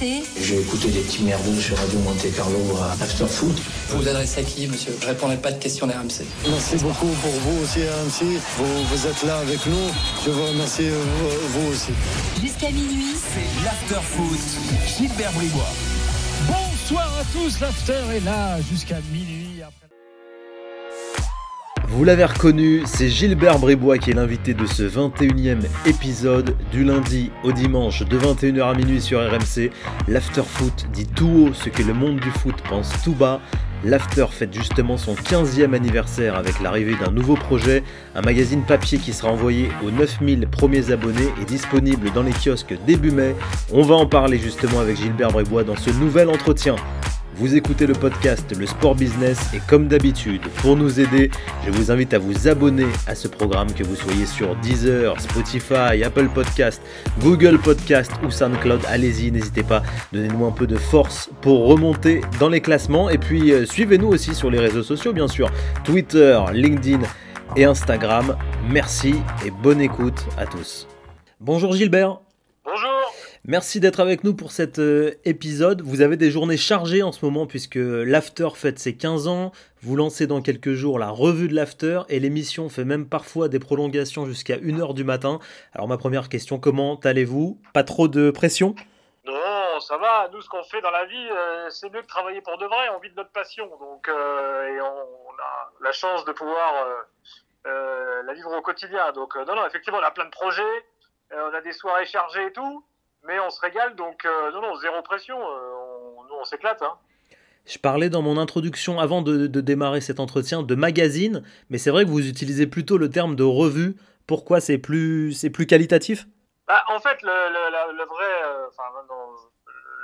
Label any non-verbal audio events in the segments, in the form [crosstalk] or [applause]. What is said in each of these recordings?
J'ai écouté des petits merdeux sur Radio Monte Carlo à After Foot. Vous vous adressez à qui, monsieur Je répondrai pas de questions d'RMC. Merci beaucoup pour vous aussi, RMC. Vous, vous êtes là avec nous. Je vous remercie euh, vous, vous aussi. Jusqu'à minuit. C'est l'After Foot. Gilbert Bribois. Bonsoir à tous, l'After est là jusqu'à minuit. Vous l'avez reconnu, c'est Gilbert Bribois qui est l'invité de ce 21e épisode du lundi au dimanche de 21h à minuit sur RMC. L'After Foot dit tout haut ce que le monde du foot pense tout bas. L'After fête justement son 15e anniversaire avec l'arrivée d'un nouveau projet, un magazine papier qui sera envoyé aux 9000 premiers abonnés et disponible dans les kiosques début mai. On va en parler justement avec Gilbert Bribois dans ce nouvel entretien. Vous écoutez le podcast Le Sport Business et comme d'habitude, pour nous aider, je vous invite à vous abonner à ce programme que vous soyez sur Deezer, Spotify, Apple Podcast, Google Podcast ou SoundCloud. Allez-y, n'hésitez pas, donnez-nous un peu de force pour remonter dans les classements et puis euh, suivez-nous aussi sur les réseaux sociaux bien sûr, Twitter, LinkedIn et Instagram. Merci et bonne écoute à tous. Bonjour Gilbert. Merci d'être avec nous pour cet euh, épisode. Vous avez des journées chargées en ce moment puisque l'After fête ses 15 ans. Vous lancez dans quelques jours la revue de l'After et l'émission fait même parfois des prolongations jusqu'à 1h du matin. Alors ma première question, comment allez-vous? Pas trop de pression? Non, ça va. Nous, ce qu'on fait dans la vie, euh, c'est mieux que travailler pour de vrai. On vit de notre passion. Donc, euh, et on, a la chance de pouvoir la vivre au quotidien. Donc, non, non, effectivement, on a plein de projets. on a des soirées chargées et tout mais on se régale, donc euh, non, non, zéro pression, euh, on, nous on s'éclate. Hein. Je parlais dans mon introduction, avant de, de, démarrer cet entretien, de magazine, mais c'est vrai que vous utilisez plutôt le terme de revue. Pourquoi c'est plus, c'est plus qualitatif? Bah, En fait, le, le, le vrai, euh, enfin,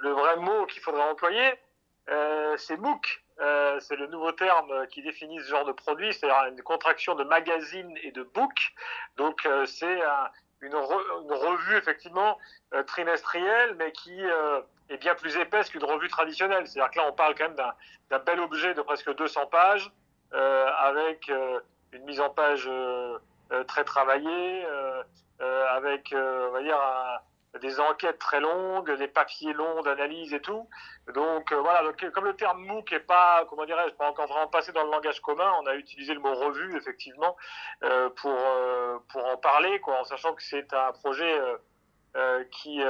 le vrai mot qu'il faudrait employer, c'est MOOC. c'est le nouveau terme qui définit ce genre de produit, c'est-à-dire une contraction de magazine et de book. Donc, c'est un une, re, effectivement euh, trimestrielle, mais qui euh, est bien plus épaisse qu'une revue traditionnelle. C'est-à-dire que là, on parle quand même d'un bel objet de presque 200 pages, euh, avec une mise en page très travaillée, avec, on va dire, un, des enquêtes très longues, des papiers longs d'analyse et tout. Donc euh, voilà, donc, comme le terme MOOC est pas, comment dirais-je, pas encore vraiment passé dans le langage commun, on a utilisé le mot revue effectivement euh, pour euh, pour en parler, quoi, en sachant que c'est un projet qui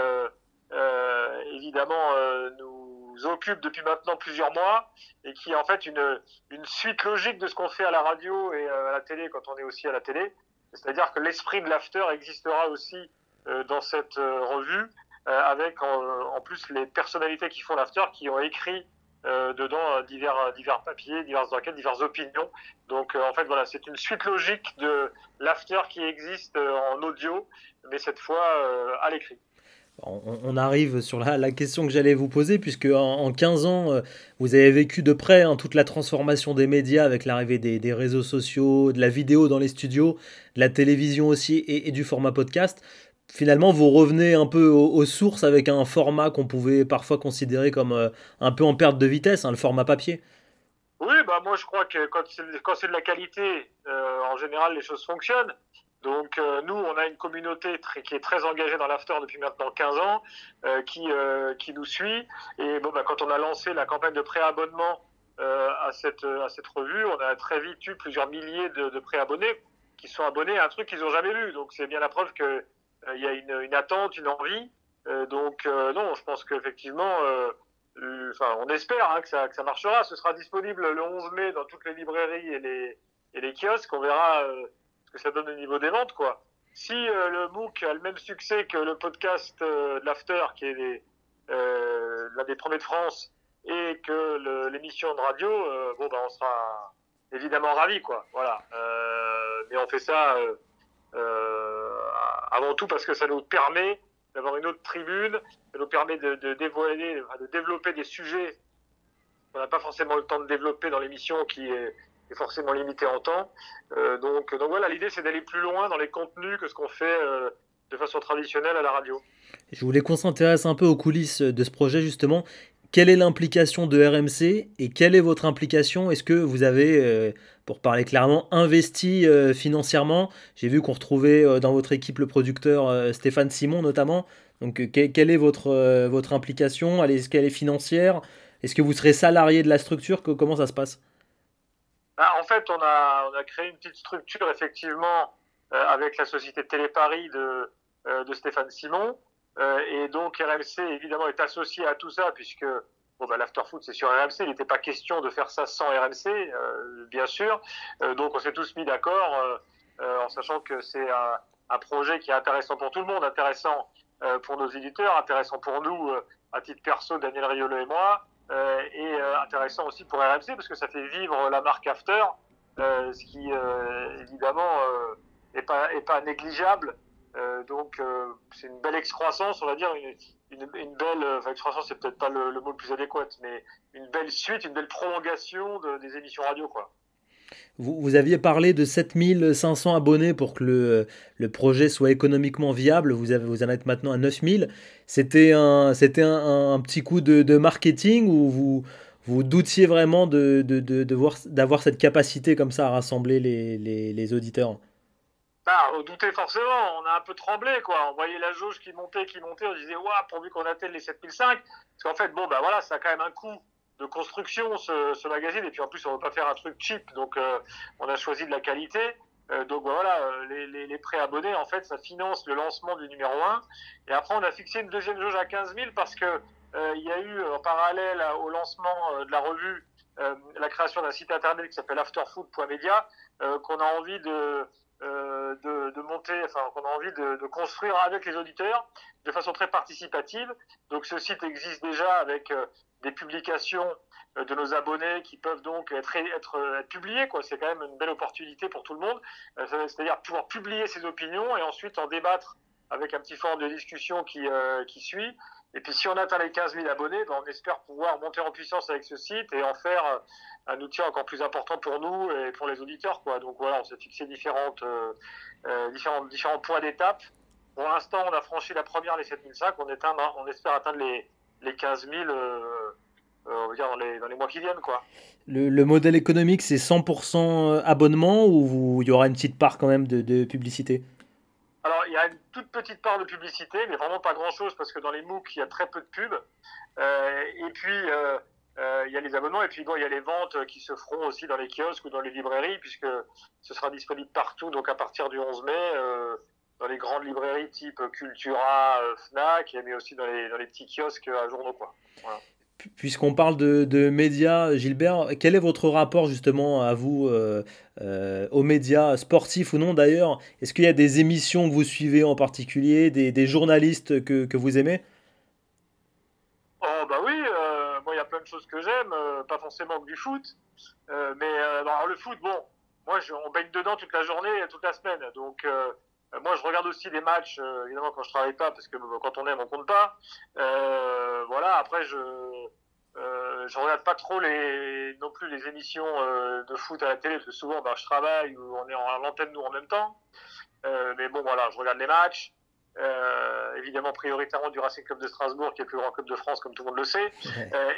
évidemment nous occupe depuis maintenant plusieurs mois et qui est en fait une une suite logique de ce qu'on fait à la radio et à la télé quand on est aussi à la télé. C'est-à-dire que l'esprit de l'after existera aussi dans cette revue, avec en, plus les personnalités qui font l'after qui ont écrit euh, dedans divers, divers papiers, diverses enquêtes, diverses opinions. Donc euh, en fait voilà, c'est une suite logique de l'after qui existe en audio, mais cette fois à l'écrit. On, arrive sur la, question que j'allais vous poser, puisque en, en, 15 ans, vous avez vécu de près hein, toute la transformation des médias avec l'arrivée des, réseaux sociaux, de la vidéo dans les studios, de la télévision aussi et du format podcast finalement, vous revenez un peu aux, sources avec un format qu'on pouvait parfois considérer comme euh, un peu en perte de vitesse, hein, le format papier. Oui, bah moi je crois que quand c'est de la qualité, euh, en général les choses fonctionnent. Donc euh, nous, on a une communauté qui est très engagée dans l'after depuis maintenant 15 ans, qui, qui nous suit. Et bon, bah, quand on a lancé la campagne de préabonnement à, cette, à cette revue, on a très vite eu plusieurs milliers de, de préabonnés qui sont abonnés à un truc qu'ils n'ont jamais lu. Donc c'est bien la preuve que il y a une, attente, une envie. Euh, donc euh, non, je pense qu'effectivement, euh, enfin, on espère hein, que, ça, que ça marchera. Ce sera disponible le 11 mai dans toutes les librairies et les, et les kiosques. On verra ce que ça donne au niveau des ventes, quoi. Si le MOOC a le même succès que le podcast de l'After, qui est l'un des premiers de France, et que l'émission de radio, bon, ben, on sera évidemment ravis, quoi. Voilà. mais on fait ça euh, avant tout parce que ça nous permet d'avoir une autre tribune, ça nous permet de, développer des sujets qu'on n'a pas forcément le temps de développer dans l'émission qui est, forcément limité en temps. Euh, donc, donc voilà, l'idée c'est d'aller plus loin dans les contenus que ce qu'on fait euh, de façon traditionnelle à la radio. Je voulais qu'on s'intéresse un peu aux coulisses de ce projet justement. Quelle est l'implication de RMC et quelle est votre implication? Est-ce que vous avez, euh, pour parler clairement, investi euh, financièrement? J'ai vu qu'on retrouvait euh, dans votre équipe le producteur Stéphane Simon notamment. Donc quelle est votre, votre implication? Est-ce qu'elle est financière? Est-ce que vous serez salarié de la structure? Comment ça se passe? Bah, En fait, on a, créé une petite structure, effectivement, avec la société Télé Paris de, de Stéphane Simon. Et donc RMC, évidemment, est associé à tout ça, puisque Bon, bah, l'afterfoot, c'est sur RMC. Il n'était pas question de faire ça sans RMC, euh, bien sûr. Euh, donc, on s'est tous mis d'accord euh, euh en sachant que c'est un, projet qui est intéressant pour tout le monde, intéressant euh, pour nos éditeurs, intéressant pour nous, à titre perso, Daniel Riolo et moi, et intéressant aussi pour RMC parce que ça fait vivre la marque After, ce qui, évidemment, n'est est pas négligeable. Donc, c'est une belle excroissance, on va dire, une, belle, euh, enfin, excroissance, c'est peut-être pas le, mot le plus adéquat, mais une belle suite, une belle prolongation de, des émissions radio. Vous, aviez parlé de 7500 abonnés pour que le, projet soit économiquement viable. Vous, en êtes maintenant à 9000. C'était un, c'était un, petit coup de, marketing ou vous, vous doutiez vraiment de, voir, d'avoir cette capacité comme ça à rassembler les auditeurs? Bah, doutait forcément, on a un peu tremblé, quoi. On voyait la jauge qui montait, qui montait, on disait, waouh, pourvu qu'on atteigne les 7005. Parce qu'en fait, bon, bah voilà, ça a quand même un coût de construction, ce, magazine. Et puis en plus, on ne veut pas faire un truc cheap, donc euh, on a choisi de la qualité. Euh, donc bah, voilà, euh, les, les, les préabonnés, en fait, ça finance le lancement du numéro 1. Et après, on a fixé une deuxième jauge à 15 000 parce que euh, il y a eu, en parallèle au lancement de la revue, la création d'un site internet qui s'appelle afterfood.media, qu'on a envie de de, monter, enfin qu'on a envie de, construire avec les auditeurs de façon très participative. Donc ce site existe déjà avec euh, des publications euh, de nos abonnés qui peuvent donc être, publiées. C'est quand même une belle opportunité pour tout le monde. C'est-à-dire pouvoir publier ses opinions et ensuite en débattre avec un petit forum de discussion qui suit. Et puis si on atteint les 15 000 abonnés, ben, on espère pouvoir monter en puissance avec ce site et en faire euh, un outil encore plus important pour nous et pour les auditeurs. Donc voilà, on s'est fixé différentes, euh, euh différents, différents points d'étape. Pour l'instant, on a franchi la première, les 7005. On, éteint, on espère atteindre les, les 15 000 euh, dire dans, les, dans les mois qui viennent. Quoi. Le, le modèle économique, c'est 100% abonnement ou il y aura une petite part quand même de publicité? Alors, il y a une toute petite part de publicité, mais vraiment pas grand-chose parce que dans les MOOC, il y a très peu de pubs. Euh, et puis, euh, euh, il y a les abonnements et puis bon, il y a les ventes qui se feront aussi dans les kiosques ou dans les librairies puisque ce sera disponible partout. Donc, à partir du 11 mai, dans les grandes librairies type Cultura, Fnac, mais aussi dans les, dans les petits kiosques à journaux. Quoi. Voilà. Puisqu'on parle de, médias, Gilbert, quel est votre rapport justement à vous euh, euh, aux médias, sportifs ou non d'ailleurs? Est-ce qu'il y a des émissions que vous suivez en particulier, des, journalistes que, vous aimez? Oh bah oui, euh, moi il y a plein de choses que j'aime, pas forcément que du foot, mais alors le foot, bon, moi je, on baigne dedans toute la journée, toute la semaine, donc moi, je regarde aussi des matchs, euh, évidemment, quand je travaille pas, parce que euh, quand on aime, on compte pas. Euh, voilà. Après, je euh, je regarde pas trop les non plus les émissions euh, de foot à la télé, parce que souvent, ben, je travaille ou on est en l'antenne nous en même temps. mais bon, voilà, je regarde les matchs. évidemment, prioritairement du Racing Club de Strasbourg, qui est le plus grand club de France, comme tout le monde le sait.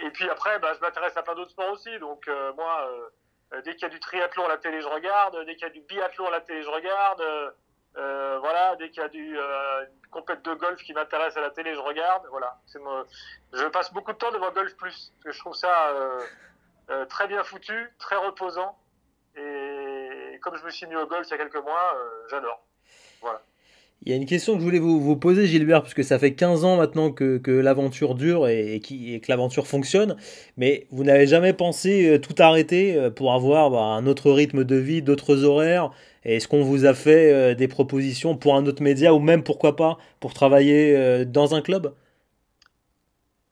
et puis après, ben, je m'intéresse à plein d'autres sports aussi. Donc moi, dès qu'il y a du triathlon à la télé, je regarde. Dès qu'il y a du biathlon à la télé, je regarde. Euh, voilà, dès qu'il y a du euh, une compète de golf qui m'intéresse à la télé, je regarde. Voilà, moi. Je passe beaucoup de temps devant Golf Plus parce que je trouve ça euh, euh, très bien foutu, très reposant. Et comme je me suis mis au golf il y a quelques mois, euh, j'adore. Voilà. Il y a une question que je voulais vous, poser, Gilbert, parce que ça fait 15 ans maintenant que, l'aventure dure et, que l'aventure fonctionne, mais vous n'avez jamais pensé euh, tout arrêter euh, pour avoir bah, un autre rythme de vie, d'autres horaires? Est-ce qu'on vous a fait euh, des propositions pour un autre média ou même, pourquoi pas, pour travailler dans un club?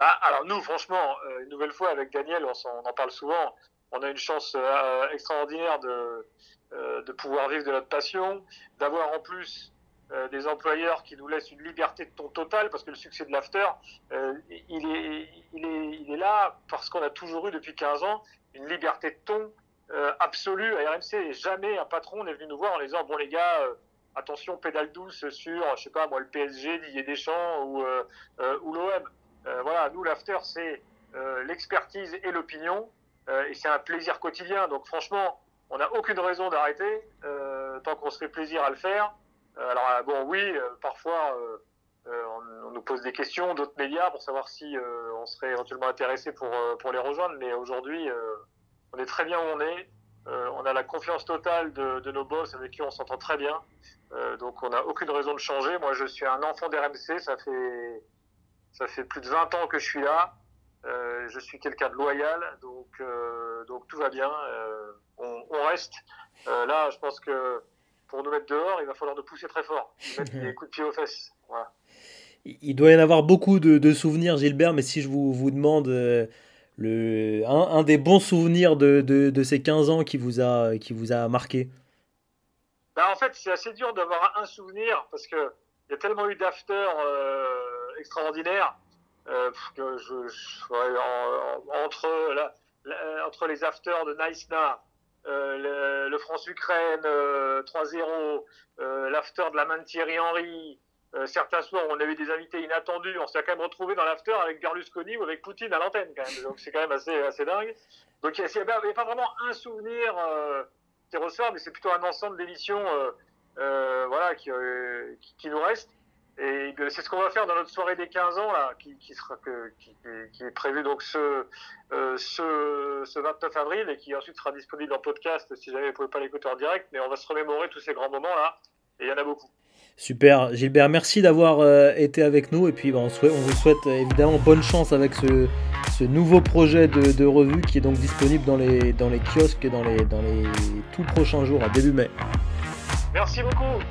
Ah, Alors nous, franchement, une nouvelle fois avec Daniel, on, en parle souvent, on a une chance extraordinaire de pouvoir vivre de notre passion, d'avoir en plus euh, des employeurs qui nous laissent une liberté de ton totale parce que le succès de l'after, euh, il, est, là parce qu'on a toujours eu depuis 15 ans une liberté de ton euh, absolue à RMC jamais un patron n'est venu nous voir en disant bon les gars attention pédale douce sur je sais pas moi le PSG Didier Deschamps ou ou l'OM voilà nous l'after c'est l'expertise et l'opinion et c'est un plaisir quotidien. Donc franchement on n'a aucune raison d'arrêter tant qu'on se fait plaisir à le faire alors euh, bon, oui, euh, parfois on, nous pose des questions, d'autres médias, pour savoir si on serait éventuellement intéressé pour, pour les rejoindre. Mais aujourd'hui, on est très bien où on est. on a la confiance totale de, nos boss avec qui on s'entend très bien. donc on n'a aucune raison de changer. Moi, je suis un enfant d'RMC. Ça fait, ça fait plus de 20 ans que je suis là. Euh, je suis quelqu'un de loyal, donc, euh, donc tout va bien. Euh, on, reste. là, je pense que pour nous mettre dehors, il va falloir nous pousser très fort, mettre [laughs] des coups de pied aux fesses. Voilà. Il doit y en avoir beaucoup de, de, souvenirs, Gilbert, mais si je vous, vous demande le, un, un, des bons souvenirs de, de, de, ces 15 ans qui vous a, qui vous a marqué bah, En fait, c'est assez dur d'avoir un souvenir parce qu'il y a tellement eu d'after extraordinaires euh, que je, je en, entre, la, la, entre les afters de Naïsna, euh, le, France-Ukraine 3-0, euh, l'after de la main de Thierry Henry, certains soirs on a eu des invités inattendus, on s'est quand même retrouvé dans l'after avec Berlusconi ou avec Poutine à l'antenne donc c'est quand même assez, assez dingue. Donc il n'y a, pas vraiment un souvenir qui ressort, mais c'est plutôt un ensemble d'émissions voilà, qui, qui, nous reste. Et c'est ce qu'on va faire dans notre soirée des 15 ans, là, qui, qui sera que, qui, qui, est prévu donc ce, euh, ce, ce 29 avril et qui ensuite sera disponible en podcast si jamais vous ne pouvez pas l'écouter en direct. Mais on va se remémorer tous ces grands moments-là. Et il y en a beaucoup. Super, Gilbert, merci d'avoir euh, été avec nous et puis bah, on, vous souhaite évidemment bonne chance avec ce, ce nouveau projet de, de, revue qui est donc disponible dans les, dans les kiosques dans les, dans les tout prochains jours à début mai. Merci beaucoup.